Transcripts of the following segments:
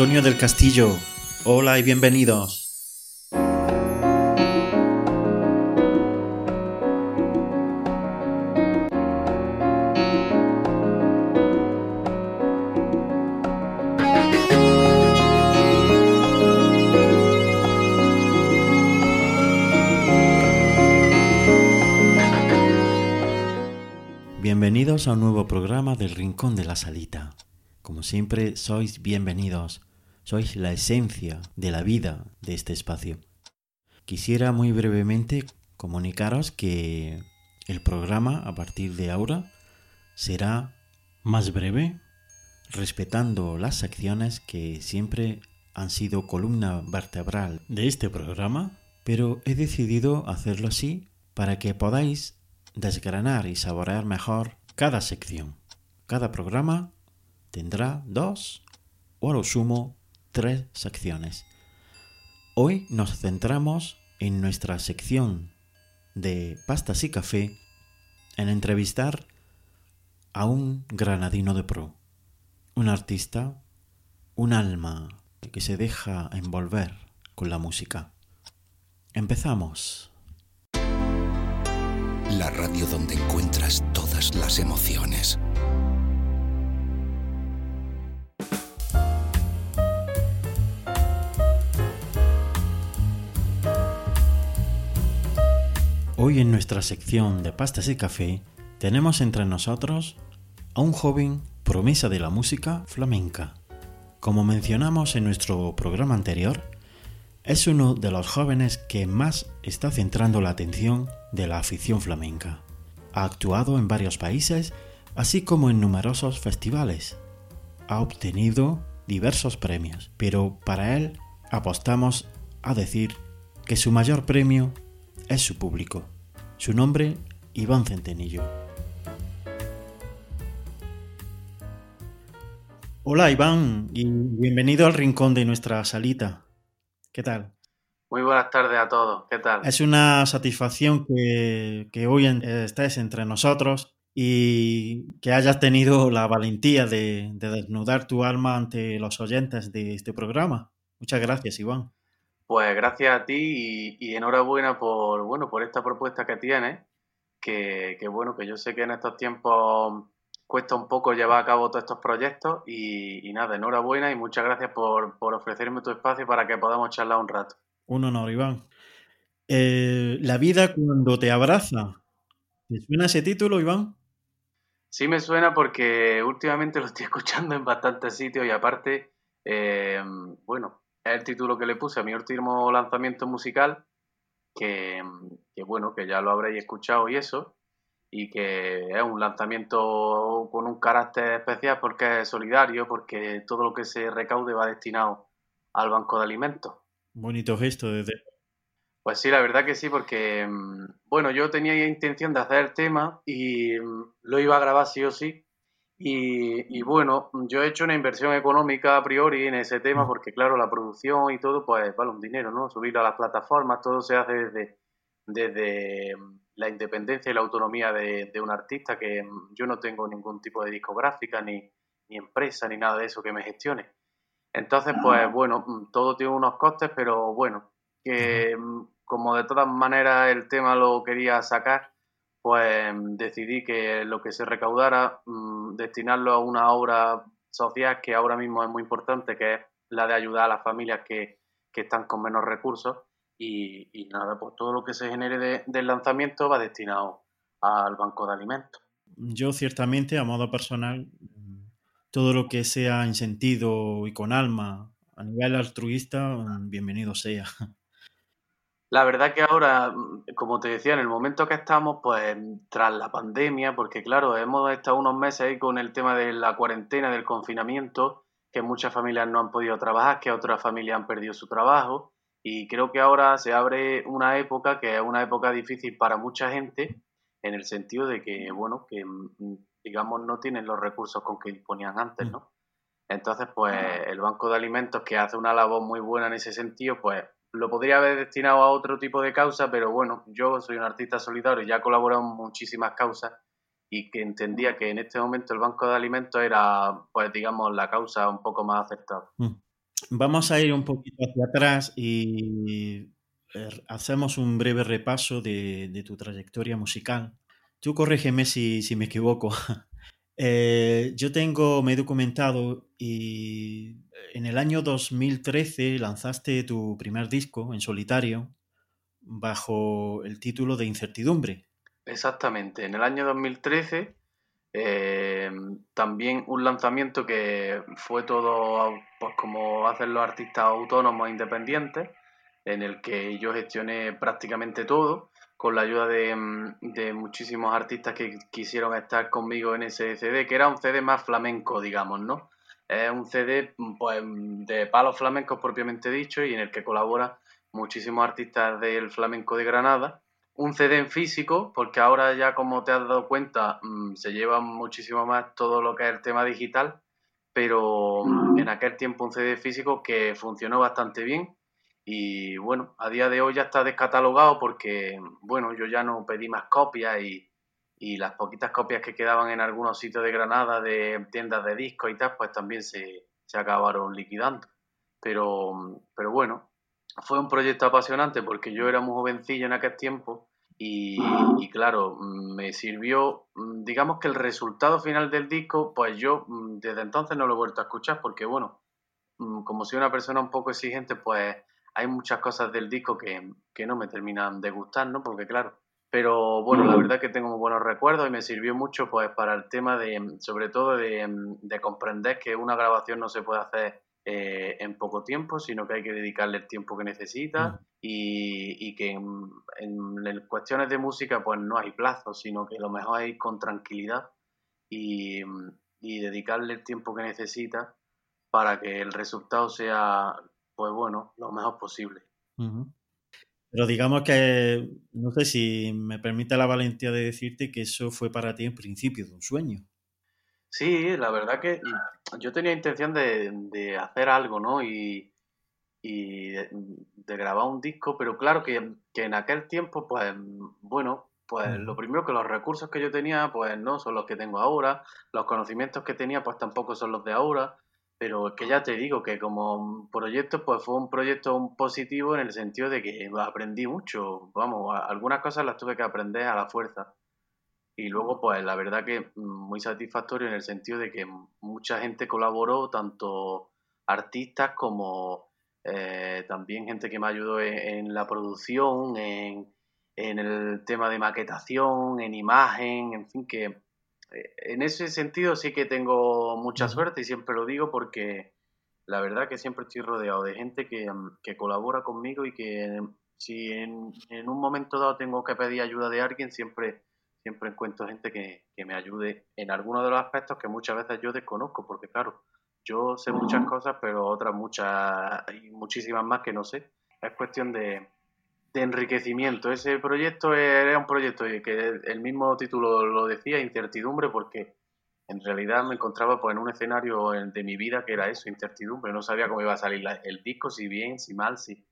Antonio del Castillo. Hola y bienvenidos. Bienvenidos a un nuevo programa del Rincón de la Salita. Como siempre, sois bienvenidos. Sois la esencia de la vida de este espacio. Quisiera muy brevemente comunicaros que el programa a partir de ahora será más breve, respetando las secciones que siempre han sido columna vertebral de este programa, pero he decidido hacerlo así para que podáis desgranar y saborear mejor cada sección. Cada programa tendrá dos o a lo sumo tres secciones. Hoy nos centramos en nuestra sección de pastas y café en entrevistar a un granadino de pro, un artista, un alma que se deja envolver con la música. Empezamos la radio donde encuentras todas las emociones. Hoy en nuestra sección de pastas y café tenemos entre nosotros a un joven promesa de la música flamenca. Como mencionamos en nuestro programa anterior, es uno de los jóvenes que más está centrando la atención de la afición flamenca. Ha actuado en varios países, así como en numerosos festivales. Ha obtenido diversos premios, pero para él apostamos a decir que su mayor premio es su público. Su nombre, Iván Centenillo. Hola Iván y bienvenido al rincón de nuestra salita. ¿Qué tal? Muy buenas tardes a todos. ¿Qué tal? Es una satisfacción que, hoy estés entre nosotros y que hayas tenido la valentía de, desnudar tu alma ante los oyentes de este programa. Muchas gracias, Iván. Pues gracias a ti y, enhorabuena por, bueno, por esta propuesta que tienes, que, bueno, que yo sé que en estos tiempos cuesta un poco llevar a cabo todos estos proyectos y, nada, enhorabuena y muchas gracias por, por ofrecerme tu espacio para que podamos charlar un rato. Un honor, Iván. Eh, la vida cuando te abraza. ¿Te suena ese título, Iván? Sí me suena porque últimamente lo estoy escuchando en bastantes sitios y aparte, eh, bueno, es el título que le puse a mi último lanzamiento musical, que, que, bueno, que ya lo habréis escuchado y eso, y que es un lanzamiento con un carácter especial porque es solidario, porque todo lo que se recaude va destinado al banco de alimentos. Bonito gesto desde... Pues sí, la verdad que sí, porque, mm, bueno, yo tenía intención de hacer el tema y mm, lo iba a grabar sí o sí. Y, bueno, yo he hecho una inversión económica a priori en ese tema mm. porque, claro, la producción y todo, pues vale un dinero, ¿no? Subirlo a las plataformas, todo se hace desde, desde la independencia y la autonomía de, un artista, que yo no tengo ningún tipo de discográfica, ni, ni empresa, ni nada de eso que me gestione. Entonces, pues bueno, mm, todo tiene unos costes, pero bueno, que mm, como de todas maneras el tema lo quería sacar, pues mm, decidí que lo que se recaudara, destinarlo a una obra social que ahora mismo es muy importante, que es la de ayudar a las familias que, están con menos recursos. Y, nada, pues todo lo que se genere de, del lanzamiento va destinado al banco de alimentos. Yo ciertamente, a modo personal, todo lo que sea en sentido y con alma a nivel altruista, bienvenido sea. La verdad que ahora, como te decía, en el momento que estamos, pues tras la pandemia, porque claro, hemos estado unos meses ahí con el tema de la cuarentena, del confinamiento, que muchas familias no han podido trabajar, que otras familias han perdido su trabajo, y creo que ahora se abre una época que es una época difícil para mucha gente, en el sentido de que, bueno, que digamos, no tienen los recursos con que disponían antes, mm. ¿no? Entonces, pues el Banco de Alimentos, que hace una labor muy buena en ese sentido, pues lo podría haber destinado a otro tipo de causa, pero bueno, yo soy un artista solidario y ya he colaborado en muchísimas causas y que entendía que en este momento el Banco de Alimentos era, pues digamos, la causa un poco más aceptada. Mm. vamos a ir un poquito hacia atrás y eh, hacemos un breve repaso de, tu trayectoria musical. Tú corrígeme si, si me equivoco. Eh, yo tengo, me he documentado y en el año 2013 lanzaste tu primer disco en solitario bajo el título de Incertidumbre. Exactamente, en el año 2013 eh, también un lanzamiento que fue todo pues como hacen los artistas autónomos independientes, en el que yo gestioné prácticamente todo, con la ayuda de, muchísimos artistas que quisieron estar conmigo en ese CD, que era un CD más flamenco, digamos, ¿no? Es un CD pues, de palos flamencos propiamente dicho y en el que colaboran muchísimos artistas del flamenco de Granada un CD en físico, porque ahora ya como te has dado cuenta, mm, se lleva muchísimo más todo lo que es el tema digital, pero mm, en aquel tiempo un CD físico que funcionó bastante bien y bueno, a día de hoy ya está descatalogado porque, bueno, yo ya no pedí más copias y, las poquitas copias que quedaban en algunos sitios de Granada de tiendas de discos y tal, pues también se, se acabaron liquidando. Pero, mm, pero bueno, fue un proyecto apasionante porque yo era muy jovencillo en aquel tiempo y, claro, me sirvió, mm, digamos que el resultado final del disco, pues yo mm, desde entonces no lo he vuelto a escuchar porque bueno, mm, como soy una persona un poco exigente, pues hay muchas cosas del disco que, no me terminan de gustar, ¿no? Porque claro, pero bueno, la verdad es que tengo buenos recuerdos y me sirvió mucho pues para el tema de, sobre todo de, de comprender que una grabación no se puede hacer eh, en poco tiempo, sino que hay que dedicarle el tiempo que necesita mm. y, que en, cuestiones de música pues no hay plazo, sino que lo mejor es ir con tranquilidad y, dedicarle el tiempo que necesita para que el resultado sea, pues bueno, lo mejor posible. Pero digamos que, no sé si me permite la valentía de decirte que eso fue para ti en principio de un sueño. Sí, la verdad que yo tenía intención de, hacer algo, ¿no? Y, de, grabar un disco, pero claro que, en aquel tiempo, pues, bueno, pues lo primero que los recursos que yo tenía, pues no son los que tengo ahora, los conocimientos que tenía, pues tampoco son los de ahora, pero es que ya te digo que como proyecto, pues fue un proyecto positivo en el sentido de que aprendí mucho, vamos, algunas cosas las tuve que aprender a la fuerza. Y luego, pues la verdad que muy satisfactorio en el sentido de que mucha gente colaboró, tanto artistas como eh, también gente que me ayudó en, la producción, en, el tema de maquetación, en imagen, en fin, que en ese sentido sí que tengo mucha suerte y siempre lo digo porque la verdad que siempre estoy rodeado de gente que, que colabora conmigo y que si en, en, un momento dado tengo que pedir ayuda de alguien, siempre siempre encuentro gente que, me ayude en algunos de los aspectos que muchas veces yo desconozco, porque claro, yo sé muchas cosas, pero otras muchas y muchísimas más que no sé. Es cuestión de, enriquecimiento. Ese proyecto era un proyecto que el mismo título lo decía, incertidumbre, porque en realidad me encontraba pues, en un escenario de mi vida que era eso, incertidumbre. No sabía cómo iba a salir el disco, si bien, si mal, si...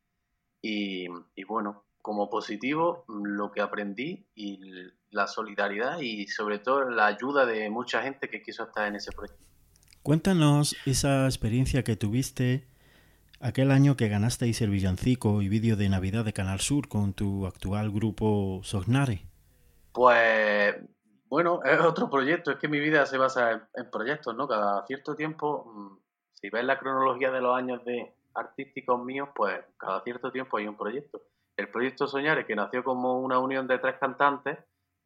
Y, y bueno, como positivo lo que aprendí y la solidaridad y sobre todo la ayuda de mucha gente que quiso estar en ese proyecto. Cuéntanos esa experiencia que tuviste aquel año que ganasteis el villancico y vídeo de Navidad de Canal Sur con tu actual grupo Sognare. Pues bueno, es otro proyecto, es que mi vida se basa en, proyectos, ¿no? Cada cierto tiempo, mm, si ves la cronología de los años de artísticos míos, pues cada cierto tiempo hay un proyecto el proyecto Soñares, que nació como una unión de tres cantantes,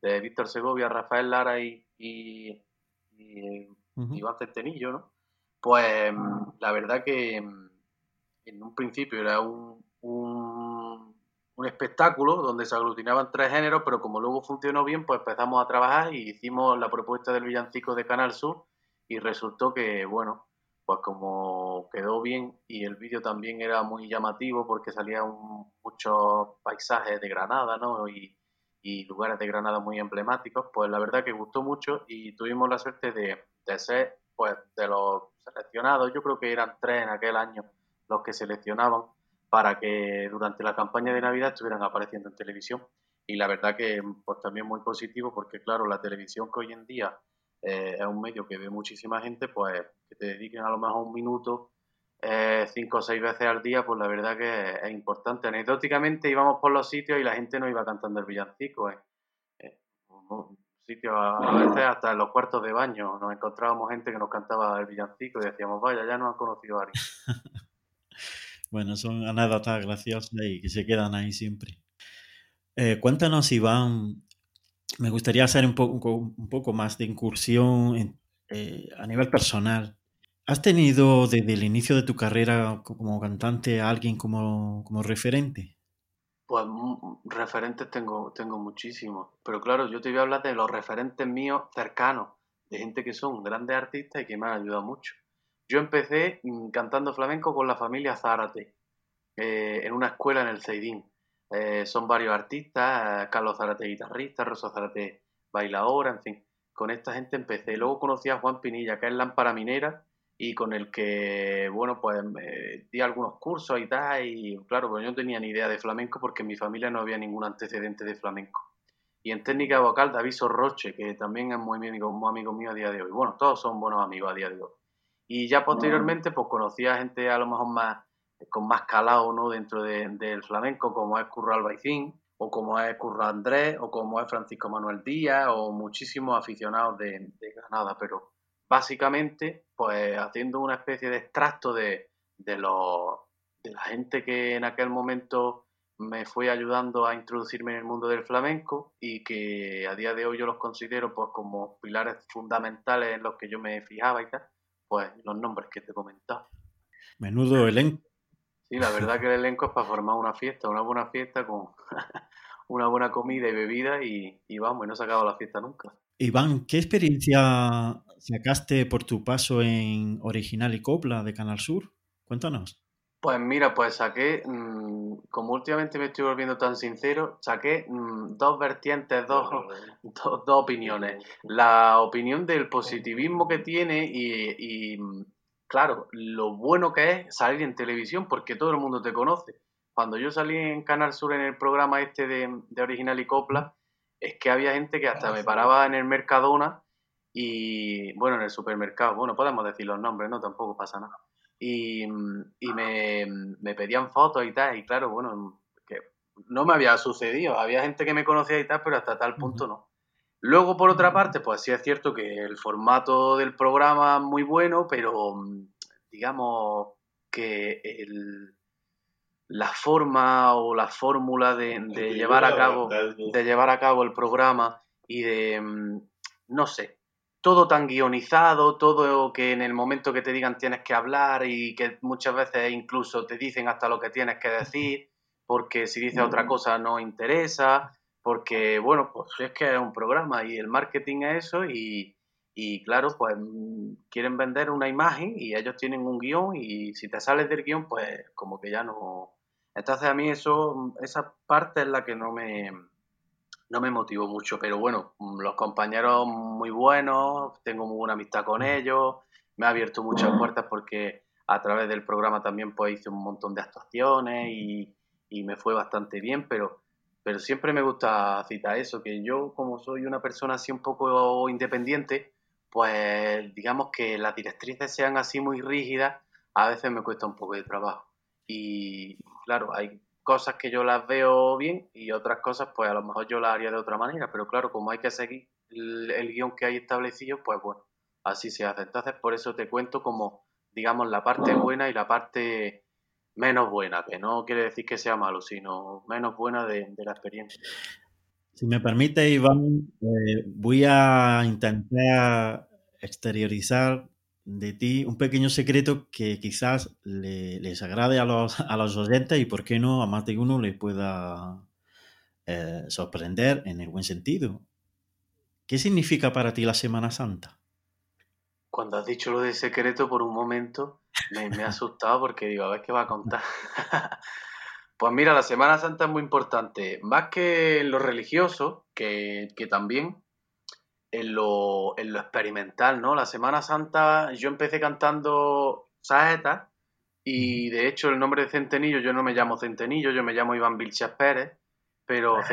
de Víctor Segovia, Rafael Lara y, y, Iván Centenillo, ¿no? Pues la verdad que en un principio era un, un, espectáculo donde se aglutinaban tres géneros, pero como luego funcionó bien, pues empezamos a trabajar y hicimos la propuesta del villancico de Canal Sur y resultó que, bueno, pues como quedó bien y el vídeo también era muy llamativo porque salían muchos paisajes de Granada, ¿no? Y, lugares de Granada muy emblemáticos, pues la verdad que gustó mucho y tuvimos la suerte de, ser, pues, de los seleccionados, yo creo que eran tres en aquel año los que seleccionaban para que durante la campaña de Navidad estuvieran apareciendo en televisión. Y la verdad que pues también muy positivo porque claro, la televisión que hoy en día eh, es un medio que ve muchísima gente, pues que te dediquen a lo mejor un minuto eh, cinco o seis veces al día, pues la verdad que es, importante. Anecdóticamente íbamos por los sitios y la gente no iba cantando el villancico. Eh. eh sitios a, veces hasta en los cuartos de baño nos encontrábamos gente que nos cantaba el villancico y decíamos, vaya, ya nos han conocido a alguien. bueno, son anécdotas graciosas y que se quedan ahí siempre. Eh, cuéntanos, Iván, me gustaría hacer un poco, más de incursión a nivel personal. ¿Has tenido desde el inicio de tu carrera como cantante a alguien como, referente? Pues referentes tengo, tengo muchísimos. Pero claro, yo te voy a hablar de los referentes míos cercanos, de gente que son grandes artistas y que me han ayudado mucho. Yo empecé cantando flamenco con la familia Zárate, eh, en una escuela en el Ceidín. Eh, son varios artistas, eh, Carlos Zárate guitarrista, Rosa Zárate bailadora, en fin. Con esta gente empecé. Luego conocí a Juan Pinilla, que es lámpara minera, y con el que, bueno, pues di algunos cursos y tal, y claro, pues yo no tenía ni idea de flamenco porque en mi familia no había ningún antecedente de flamenco. Y en técnica vocal, David Sorroche, que también es muy amigo, muy amigo mío a día de hoy. Bueno, todos son buenos amigos a día de hoy. Y ya posteriormente, pues conocí a gente a lo mejor más, con más calado, ¿no? Dentro del flamenco, como es Curro Albaicín, o como es Curro Andrés, o como es Francisco Manuel Díaz, o muchísimos aficionados de, de Granada, pero básicamente, pues haciendo una especie de extracto de, de, de la gente que en aquel momento me fue ayudando a introducirme en el mundo del flamenco y que a día de hoy yo los considero pues como pilares fundamentales en los que yo me fijaba y tal, pues los nombres que te he comentado. Menudo elenco. Sí, la verdad que el elenco es para formar una fiesta, una buena fiesta con una buena comida y bebida y, y vamos, y no se acaba la fiesta nunca. Iván, ¿qué experiencia sacaste por tu paso en Original y Copla de Canal Sur? Cuéntanos. Pues mira, pues saqué, mm, como últimamente me estoy volviendo tan sincero, saqué mm, dos vertientes, dos, dos, opiniones. La opinión del positivismo que tiene y, mm, claro, lo bueno que es salir en televisión porque todo el mundo te conoce. Cuando yo salí en Canal Sur en el programa este de, de Original y Copla, es que había gente que hasta me paraba en el Mercadona y, bueno, en el supermercado, bueno, podemos decir los nombres, ¿no? Tampoco pasa nada. Y, me, pedían fotos y tal, y claro, bueno, que no me había sucedido, había gente que me conocía y tal, pero hasta tal punto no. Luego, por otra parte, pues sí es cierto que el formato del programa es muy bueno, pero digamos que el, la forma o la fórmula de, llevar a cabo de llevar a cabo el programa y de mm, no sé todo tan guionizado todo que en el momento que te digan tienes que hablar y que muchas veces incluso te dicen hasta lo que tienes que decir porque si dices otra cosa no interesa porque bueno pues es que es un programa y el marketing es eso y, y claro, pues mm, quieren vender una imagen y ellos tienen un guion y si te sales del guion, pues como que ya no, entonces a mí eso, esa parte es la que no me, no me motivó mucho, pero bueno, los compañeros muy buenos, tengo muy buena amistad con ellos, me ha abierto muchas puertas porque a través del programa también pues hice un montón de actuaciones y, me fue bastante bien, pero, pero siempre me gusta citar eso, que yo como soy una persona así un poco independiente, pues digamos que las directrices sean así muy rígidas, a veces me cuesta un poco de trabajo. Y claro, hay cosas que yo las veo bien y otras cosas, pues a lo mejor yo las haría de otra manera, pero claro, como hay que seguir el, guion que hay establecido, pues bueno, así se hace. Entonces, por eso te cuento como, digamos, la parte buena y la parte menos buena, que no quiere decir que sea malo, sino menos buena de, la experiencia. Si me permite, Iván, eh, voy a intentar exteriorizar de ti un pequeño secreto que quizás les agrade a los, a los oyentes y, por qué no, a más de uno le pueda eh, sorprender en el buen sentido. ¿Qué significa para ti la Semana Santa? Cuando has dicho lo de secreto por un momento, me, me ha asustado porque digo, a ver qué va a contar. pues mira, la Semana Santa es muy importante. Más que lo religioso, que, que también, en lo, en lo experimental, ¿no? La Semana Santa yo empecé cantando saetas y de hecho el nombre de Centenillo, yo no me llamo Centenillo, yo me llamo Iván Vilchas Pérez, pero ah.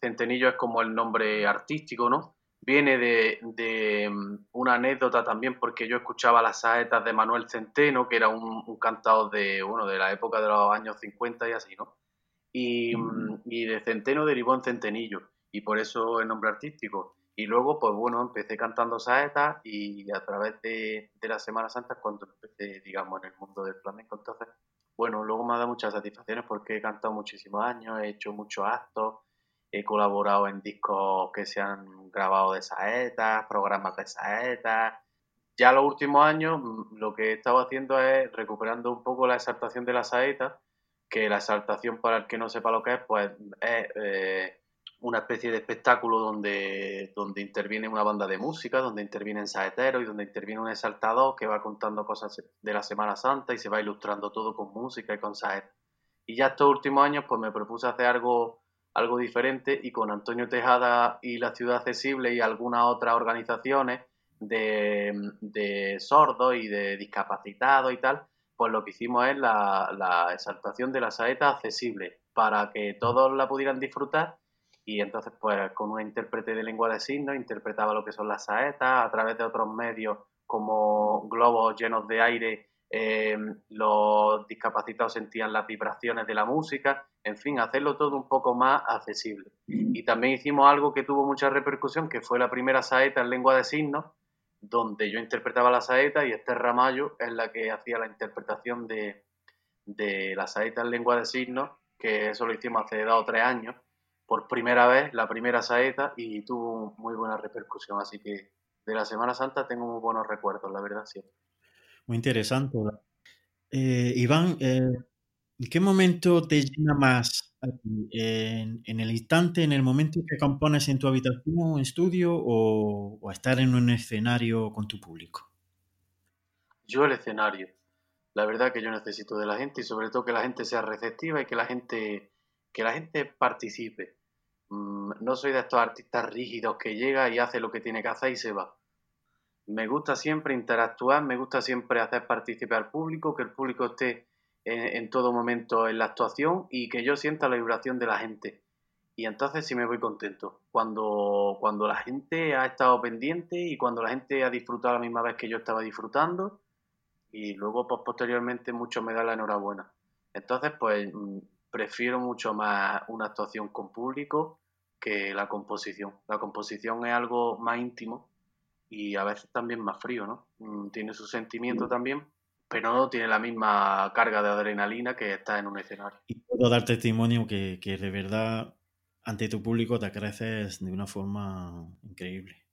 Centenillo, es como el nombre artístico, ¿no? viene de, mm, una anécdota también porque yo escuchaba las saetas de Manuel Centeno, que era un, cantador de, bueno, de la época de los años 50 y así, ¿no? Y, mm, y de Centeno derivó en Centenillo, y por eso el nombre artístico. Y luego, pues bueno, empecé cantando saetas y a través de, de la Semana Santa cuando empecé, digamos, en el mundo del flamenco. Entonces, bueno, luego me ha dado muchas satisfacciones porque he cantado muchísimos años, he hecho muchos actos, he colaborado en discos que se han grabado de saetas, programas de saetas. Ya los últimos años mm, lo que he estado haciendo es recuperando un poco la exaltación de la saeta, que la exaltación para el que no sepa lo que es, pues es eh, una especie de espectáculo donde, donde interviene una banda de música, donde intervienen saeteros y donde interviene un exaltador que va contando cosas de la Semana Santa y se va ilustrando todo con música y con saetas. Y ya estos últimos años pues me propuse hacer algo, algo diferente y con Antonio Tejada y la Ciudad Accesible y algunas otras organizaciones de, de sordos y de discapacitados y tal, pues lo que hicimos es la, la exaltación de la saeta accesible para que todos la pudieran disfrutar y entonces pues con una intérprete de lengua de signos interpretaba lo que son las saetas a través de otros medios como globos llenos de aire eh, los discapacitados sentían las vibraciones de la música, en fin, hacerlo todo un poco más accesible. Y también hicimos algo que tuvo mucha repercusión, que fue la primera saeta en lengua de signos, donde yo interpretaba la saeta y Esther Ramallo es la que hacía la interpretación de, de la saeta en lengua de signos, que eso lo hicimos hace dos o tres años, por primera vez, la primera saeta, y tuvo muy buena repercusión. Así que de la Semana Santa tengo muy buenos recuerdos, la verdad, sí. Muy interesante. Eh, Iván, eh, ¿en qué momento te llena más ¿En, el instante, en el momento que compones en tu habitación, estudio, o, o estar en un escenario con tu público? Yo el escenario. La verdad que yo necesito de la gente y sobre todo que la gente sea receptiva y que la gente, que la gente participe. Mm, no soy de estos artistas rígidos que llega y hace lo que tiene que hacer y se va. Me gusta siempre interactuar, me gusta siempre hacer participar al público, que el público esté en, todo momento en la actuación y que yo sienta la vibración de la gente. Y entonces sí me voy contento. Cuando, cuando la gente ha estado pendiente y cuando la gente ha disfrutado la misma vez que yo estaba disfrutando y luego pues, posteriormente mucho me da la enhorabuena. Entonces pues mm, prefiero mucho más una actuación con público que la composición. La composición es algo más íntimo y a veces también más frío, ¿no? Mm, tiene su sentimiento mm. también, pero no tiene la misma carga de adrenalina que está en un escenario. Y puedo dar testimonio que, que de verdad ante tu público te creces de una forma increíble.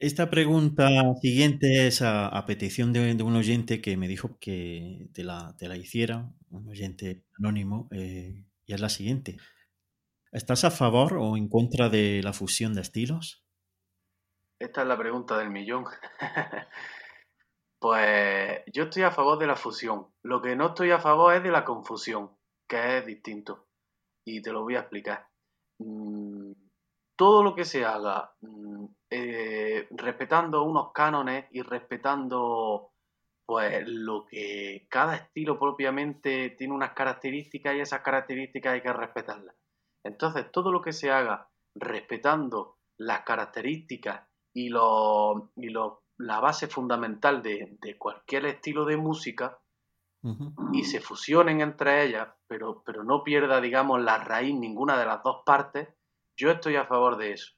Esta pregunta siguiente es a, petición de, un oyente que me dijo que te la, te la hiciera, un oyente anónimo, eh, y es la siguiente. ¿Estás a favor o en contra de la fusión de estilos? Esta es la pregunta del millón. pues yo estoy a favor de la fusión. Lo que no estoy a favor es de la confusión, que es distinto. Y te lo voy a explicar. Mm, todo lo que se haga mm, eh, respetando unos cánones y respetando pues lo que cada estilo propiamente tiene unas características y esas características hay que respetarlas. Entonces, todo lo que se haga respetando las características y, lo, y la base fundamental de, cualquier estilo de música y se fusionen entre ellas, pero, pero no pierda, digamos, la raíz ninguna de las dos partes, yo estoy a favor de eso.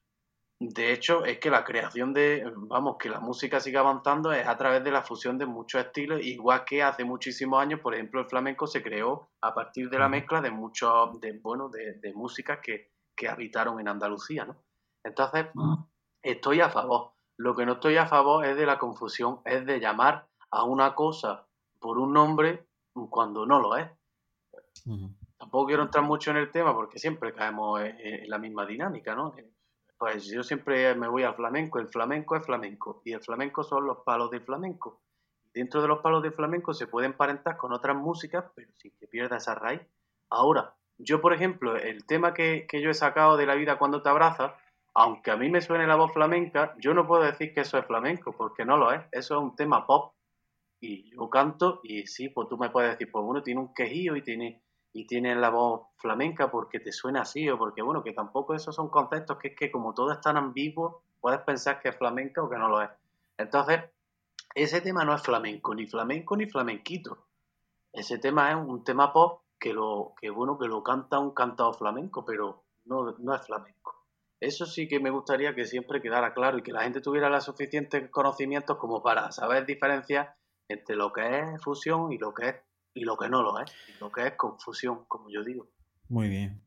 De hecho, es que la creación de, vamos, que la música siga avanzando es a través de la fusión de muchos estilos, igual que hace muchísimos años, por ejemplo, el flamenco se creó a partir de la mezcla de muchos, de, bueno, de, de músicas que, que, habitaron en Andalucía, ¿no? Entonces, estoy a favor. Lo que no estoy a favor es de la confusión, es de llamar a una cosa por un nombre cuando no lo es. Tampoco quiero entrar mucho en el tema porque siempre caemos en, la misma dinámica, ¿no? Pues yo siempre me voy al flamenco, el flamenco es flamenco y el flamenco son los palos del flamenco. Dentro de los palos del flamenco se pueden parentar con otras músicas, pero sin que pierda esa raíz. Ahora, yo por ejemplo, el tema que, que yo he sacado de la vida cuando te abrazas, aunque a mí me suene la voz flamenca, yo no puedo decir que eso es flamenco, porque no lo es. Eso es un tema pop. Y yo canto y sí, pues tú me puedes decir, pues uno tiene un quejío y tiene y tienes la voz flamenca porque te suena así o porque, bueno, que tampoco esos son conceptos que es que como todo es tan ambiguo, puedes pensar que es flamenca o que no lo es. Entonces, ese tema no es flamenco, ni flamenco ni flamenquito. Ese tema es un tema pop que lo, que bueno, que lo canta un cantado flamenco, pero no, no es flamenco. Eso sí que me gustaría que siempre quedara claro y que la gente tuviera los suficientes conocimientos como para saber diferenciar entre lo que es fusión y lo que es y lo que no lo es, lo que es confusión, como yo digo. Muy bien.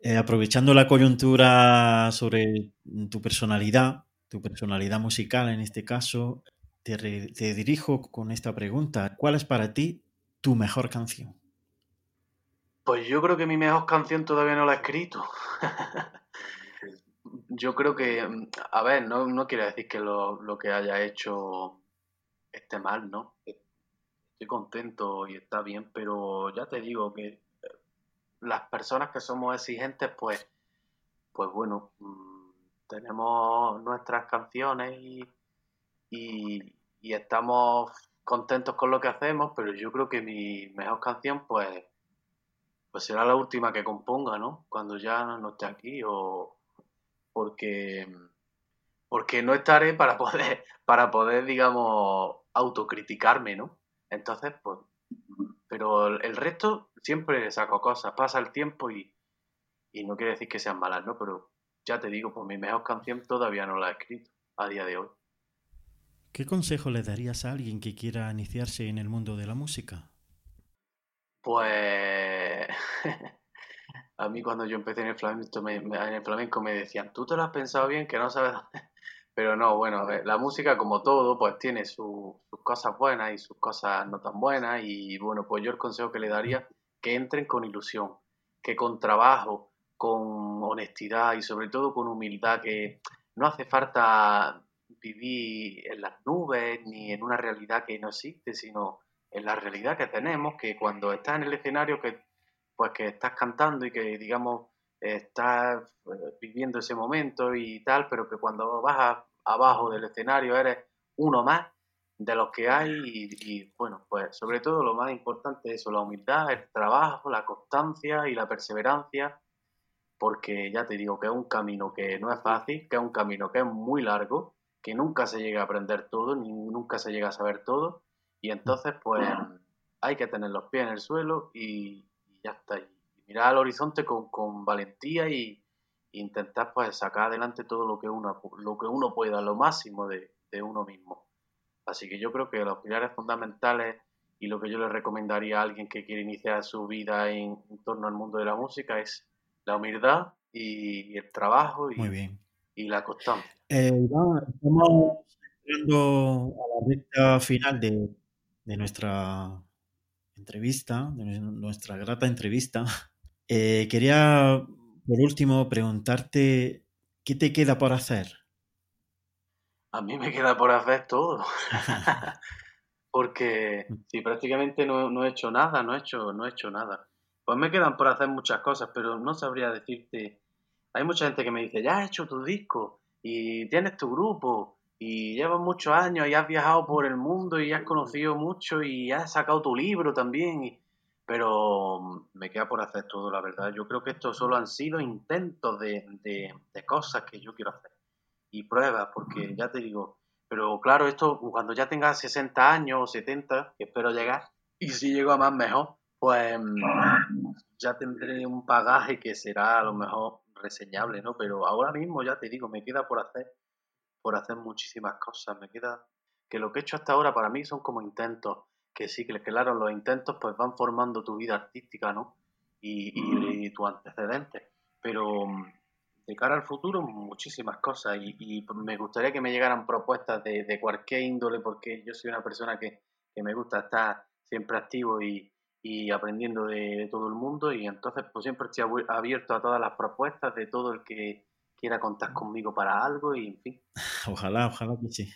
Eh, aprovechando la coyuntura sobre tu personalidad, tu personalidad musical en este caso, te, te dirijo con esta pregunta. ¿Cuál es para ti tu mejor canción? Pues yo creo que mi mejor canción todavía no la he escrito. yo creo que, a ver, no, no quiere decir que lo, lo, que haya hecho esté mal, ¿no? Contento y está bien, pero ya te digo que las personas que somos exigentes, pues, pues bueno, mm, tenemos nuestras canciones y, y, y estamos contentos con lo que hacemos, pero yo creo que mi mejor canción, pues, pues será la última que componga, ¿no? Cuando ya no esté aquí o porque porque no estaré para poder para poder digamos autocriticarme, ¿no? Entonces, pues pero el resto siempre saco cosas, pasa el tiempo y, y no quiere decir que sean malas, ¿no? Pero ya te digo, pues mi mejor canción todavía no la he escrito a día de hoy. ¿Qué consejo le darías a alguien que quiera iniciarse en el mundo de la música? Pues a mí cuando yo empecé en el flamenco me, en el flamenco me decían, tú te lo has pensado bien, que no sabes Pero no, bueno, la música como todo, pues tiene sus cosas buenas y sus cosas no tan buenas y bueno, pues yo el consejo que le daría, que entren con ilusión, que con trabajo, con honestidad y sobre todo con humildad, que no hace falta vivir en las nubes ni en una realidad que no existe, sino en la realidad que tenemos, que cuando estás en el escenario, que pues que estás cantando y que digamos estás eh, viviendo ese momento y tal, pero que cuando vas abajo del escenario eres uno más de los que hay y, bueno, pues sobre todo lo más importante es eso, la humildad, el trabajo, la constancia y la perseverancia, porque ya te digo que es un camino que no es fácil, que es un camino que es muy largo, que nunca se llega a aprender todo, ni nunca se llega a saber todo, y entonces pues hay que tener los pies en el suelo y, ya está. Mirar al horizonte con, con valentía y, intentar pues sacar adelante todo lo que uno, lo que uno pueda, lo máximo de, de uno mismo. Así que yo creo que los pilares fundamentales y lo que yo le recomendaría a alguien que quiere iniciar su vida en, torno al mundo de la música es la humildad y el trabajo y, y la constancia. Eh, estamos llegando a la recta final de, de, nuestra entrevista, de nuestra grata entrevista. Eh, quería, por último, preguntarte, ¿qué te queda por hacer? A mí me queda por hacer todo. Porque si prácticamente no, he hecho nada, no he hecho, no he hecho nada. Pues me quedan por hacer muchas cosas, pero no sabría decirte. Hay mucha gente que me dice, ya has hecho tu disco y tienes tu grupo y llevas muchos años y has viajado por el mundo y has conocido mucho y has sacado tu libro también. Pero me queda por hacer todo, la verdad. Yo creo que estos solo han sido intentos de, de cosas que yo quiero hacer y pruebas, porque ya te digo, pero claro, esto cuando ya tenga 60 años o 70, que espero llegar, y si llego a más mejor, pues ya tendré un bagaje que será a lo mejor reseñable, ¿no? Pero ahora mismo ya te digo, me queda por hacer, por hacer muchísimas cosas, me queda que lo que he hecho hasta ahora para mí son como intentos, que sí, que claro, los intentos pues van formando tu vida artística, ¿no? Y, y, y tu antecedente. Pero de cara al futuro muchísimas cosas y, me gustaría que me llegaran propuestas de, cualquier índole porque yo soy una persona que, me gusta estar siempre activo y, aprendiendo de, todo el mundo y entonces pues siempre estoy abierto a todas las propuestas de todo el que quiera contar conmigo para algo y en fin. Ojalá, ojalá que sí.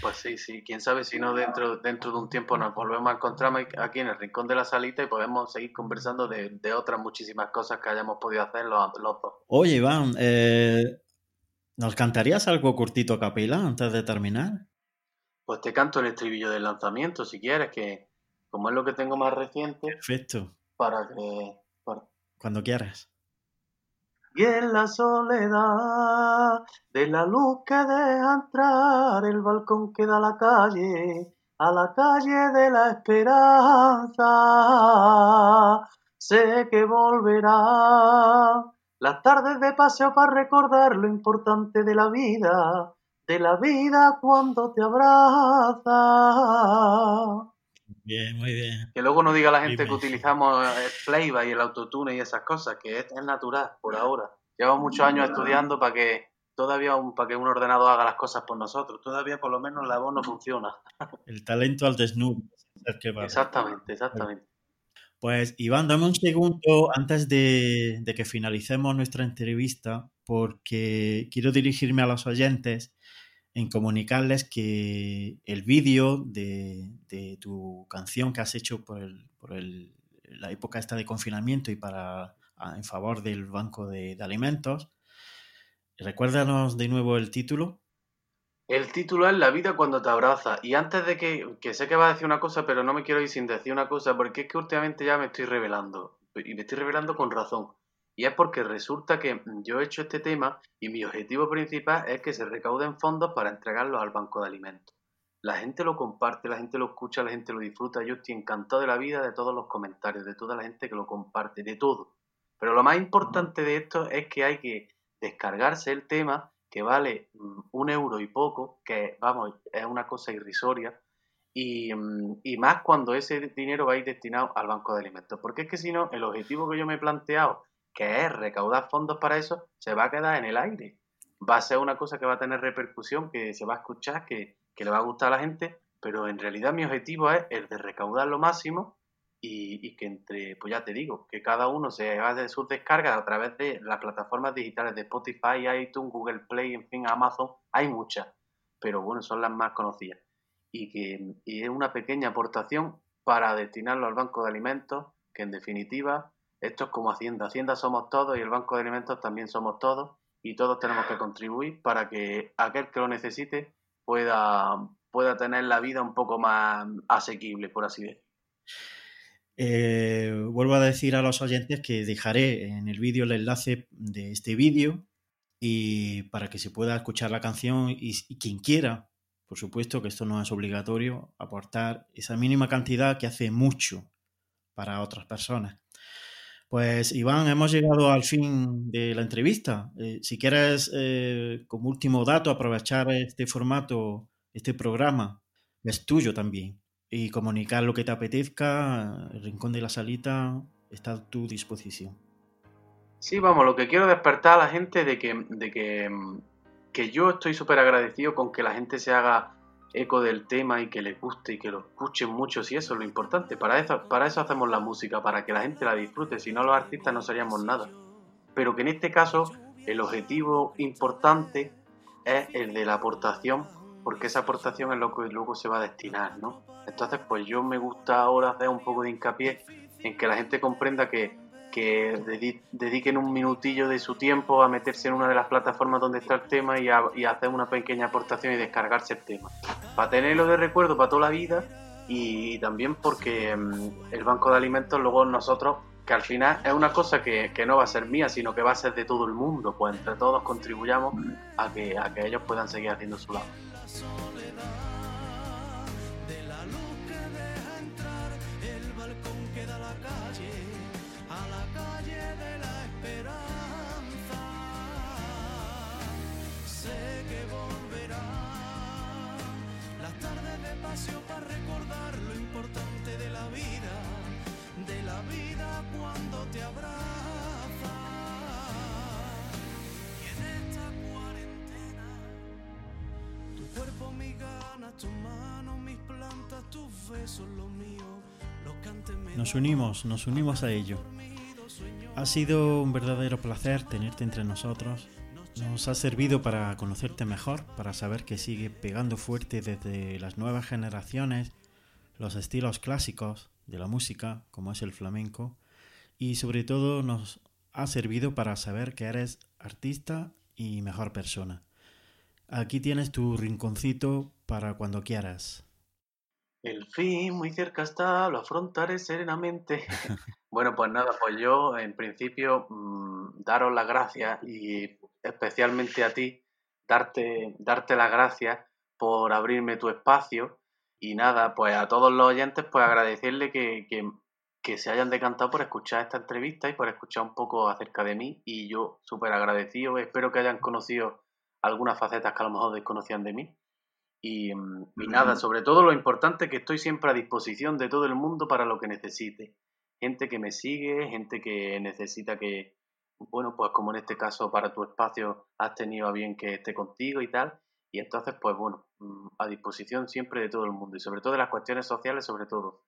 Pues sí, sí, quién sabe si no dentro, dentro de un tiempo nos volvemos a encontrar aquí en el rincón de la salita y podemos seguir conversando de, otras muchísimas cosas que hayamos podido hacer los, dos. Oye, Iván, eh, ¿nos cantarías algo cortito a capela antes de terminar? Pues te canto el estribillo del lanzamiento si quieres, que como es lo que tengo más reciente. Perfecto. para que... Cuando quieras. Y en la soledad de la luz que deja entrar el balcón que da a la calle, a la calle de la esperanza, sé que volverá las tardes de paseo para recordar lo importante de la vida, de la vida cuando te abraza. Bien, muy bien. Que luego no diga la gente que utilizamos el playback y el autotune y esas cosas, que es, natural por ahora. Llevamos muchos años estudiando para que todavía un, para que un ordenador haga las cosas por nosotros. Todavía por lo menos la voz no funciona. El talento al desnudo. Exactamente, exactamente. Pues Iván, dame un segundo antes de, de, que finalicemos nuestra entrevista, porque quiero dirigirme a los oyentes en comunicarles que el vídeo de, tu canción que has hecho por, la época esta de confinamiento y para en favor del Banco de, Alimentos, recuérdanos de nuevo el título. El título es La vida cuando te abraza. Y antes de que, que sé que va a decir una cosa, pero no me quiero ir sin decir una cosa, porque es que últimamente ya me estoy revelando. Y me estoy revelando con razón. Y es porque resulta que yo he hecho este tema y mi objetivo principal es que se recauden fondos para entregarlos al banco de alimentos. La gente lo comparte, la gente lo escucha, la gente lo disfruta. Yo estoy encantado de la vida, de todos los comentarios, de toda la gente que lo comparte, de todo. Pero lo más importante de esto es que hay que descargarse el tema que vale mm, un euro y poco, que vamos, es una cosa irrisoria, y, mm, y, más cuando ese dinero va a ir destinado al banco de alimentos. Porque es que si no, el objetivo que yo me he planteado que es recaudar fondos para eso, se va a quedar en el aire. Va a ser una cosa que va a tener repercusión, que se va a escuchar, que, le va a gustar a la gente, pero en realidad mi objetivo es el de recaudar lo máximo y, que entre, pues ya te digo, que cada uno se haga de sus descargas a través de las plataformas digitales de Spotify, iTunes, Google Play, en fin, Amazon, hay muchas, pero bueno, son las más conocidas. Y que y es una pequeña aportación para destinarlo al banco de alimentos, que en definitiva esto es como Hacienda. Hacienda somos todos y el Banco de Alimentos también somos todos y todos tenemos que contribuir para que aquel que lo necesite pueda, pueda tener la vida un poco más asequible, por así decirlo. Eh, vuelvo a decir a los oyentes que dejaré en el vídeo el enlace de este vídeo y para que se pueda escuchar la canción y, y, quien quiera, por supuesto que esto no es obligatorio, aportar esa mínima cantidad que hace mucho para otras personas. Pues Iván, hemos llegado al fin de la entrevista. Eh, si quieres, eh, como último dato, aprovechar este formato, este programa, es tuyo también, y comunicar lo que te apetezca, el Rincón de la Salita está a tu disposición. Sí, vamos, lo que quiero despertar a la gente de que, de que, que yo estoy súper agradecido con que la gente se haga eco del tema y que les guste y que lo escuchen mucho, si eso es lo importante. Para eso, para eso hacemos la música, para que la gente la disfrute, si no los artistas no seríamos nada. Pero que en este caso el objetivo importante es el de la aportación, porque esa aportación es lo que luego se va a destinar, ¿no? Entonces, pues yo me gusta ahora hacer un poco de hincapié en que la gente comprenda que que dediquen un minutillo de su tiempo a meterse en una de las plataformas donde está el tema y, hacer una pequeña aportación y descargarse el tema. Para tenerlo de recuerdo para toda la vida y, también porque mm, el banco de alimentos luego nosotros, que al final es una cosa que, que, no va a ser mía, sino que va a ser de todo el mundo, pues entre todos contribuyamos a que, a que ellos puedan seguir haciendo su lado. Para recordar lo importante de la vida, de la vida cuando te abraza. Y en esta cuarentena, tu cuerpo, ganas, mis plantas, tus besos, lo mío, Nos unimos, nos unimos a ello. Ha sido un verdadero placer tenerte entre nosotros nos ha servido para conocerte mejor, para saber que sigue pegando fuerte desde las nuevas generaciones los estilos clásicos de la música, como es el flamenco, y sobre todo nos ha servido para saber que eres artista y mejor persona. Aquí tienes tu rinconcito para cuando quieras. El fin muy cerca está, lo afrontaré serenamente. bueno, pues nada, pues yo en principio mm, daros las gracias y especialmente a ti, darte, darte las gracias por abrirme tu espacio. Y nada, pues a todos los oyentes pues agradecerle que, que, que se hayan decantado por escuchar esta entrevista y por escuchar un poco acerca de mí. Y yo súper agradecido, espero que hayan conocido algunas facetas que a lo mejor desconocían de mí. Y, mm, nada, sobre todo lo importante que estoy siempre a disposición de todo el mundo para lo que necesite. Gente que me sigue, gente que necesita que, bueno, pues como en este caso para tu espacio has tenido a bien que esté contigo y tal. Y entonces, pues bueno, mm, a disposición siempre de todo el mundo y sobre todo de las cuestiones sociales, sobre todo.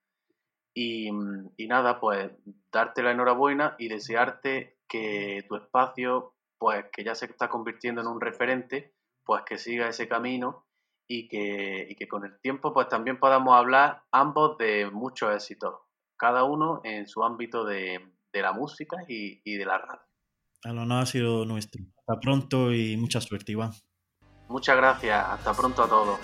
Y, mm, y nada, pues darte la enhorabuena y desearte que tu espacio, pues que ya se está convirtiendo en un referente, pues que siga ese camino y que, y que con el tiempo pues también podamos hablar ambos de muchos éxitos, cada uno en su ámbito de, de la música y, y, de la radio. El honor ha sido nuestro. Hasta pronto y mucha suerte, Iván. Muchas gracias, hasta pronto a todos.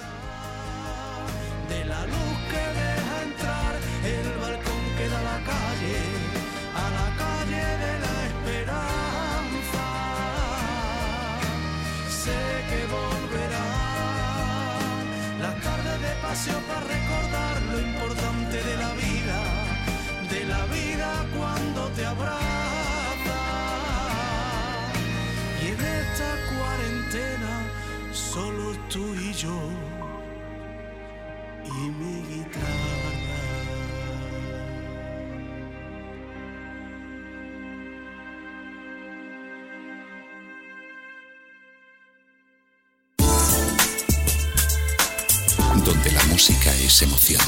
Donde la música es emoción.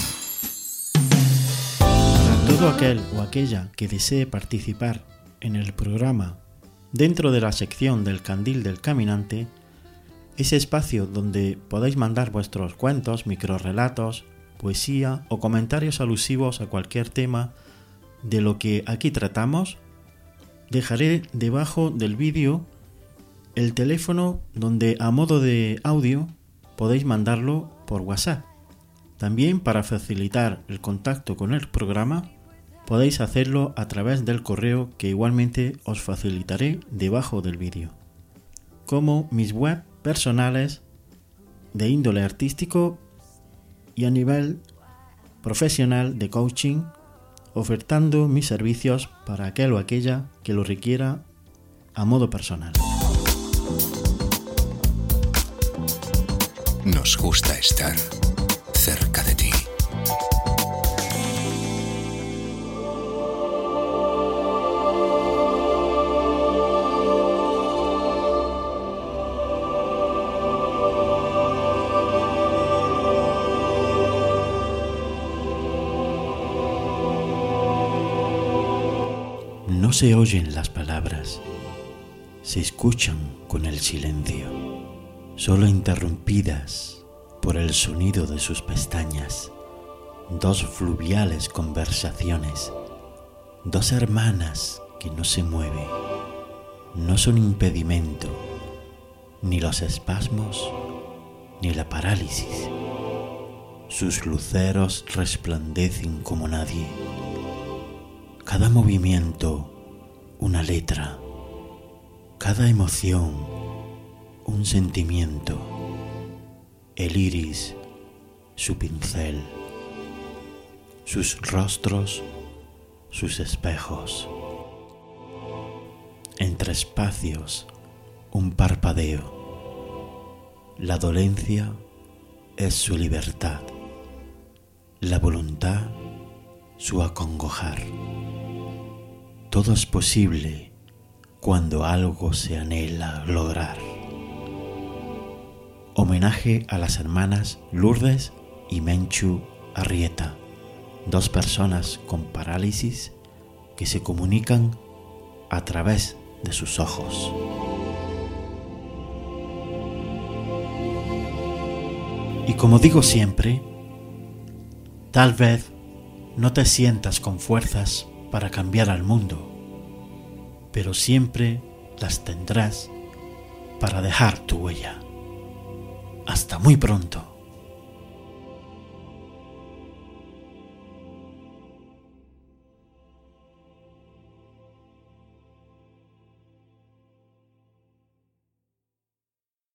Para todo aquel o aquella que desee participar en el programa dentro de la sección del Candil del Caminante, ese espacio donde podáis mandar vuestros cuentos, microrelatos, poesía o comentarios alusivos a cualquier tema de lo que aquí tratamos, dejaré debajo del vídeo el teléfono donde a modo de audio podéis mandarlo por WhatsApp. También para facilitar el contacto con el programa podéis hacerlo a través del correo que igualmente os facilitaré debajo del vídeo. Como mis web personales de índole artístico y a nivel profesional de coaching, ofertando mis servicios para aquel o aquella que lo requiera a modo personal. Nos gusta estar cerca de ti. No se oyen las palabras, se escuchan con el silencio, solo interrumpidas por el sonido de sus pestañas, dos fluviales conversaciones, dos hermanas que no se mueven, no son impedimento, ni los espasmos, ni la parálisis. Sus luceros resplandecen como nadie. Cada movimiento, una letra. Cada emoción, un sentimiento. El iris, su pincel. Sus rostros, sus espejos. Entre espacios, un parpadeo. La dolencia es su libertad. La voluntad, su acongojar. Todo es posible cuando algo se anhela lograr. Homenaje a las hermanas Lourdes y Menchu Arrieta, dos personas con parálisis que se comunican a través de sus ojos. Y como digo siempre, tal vez no te sientas con fuerzas para cambiar al mundo, pero siempre las tendrás para dejar tu huella. Hasta muy pronto.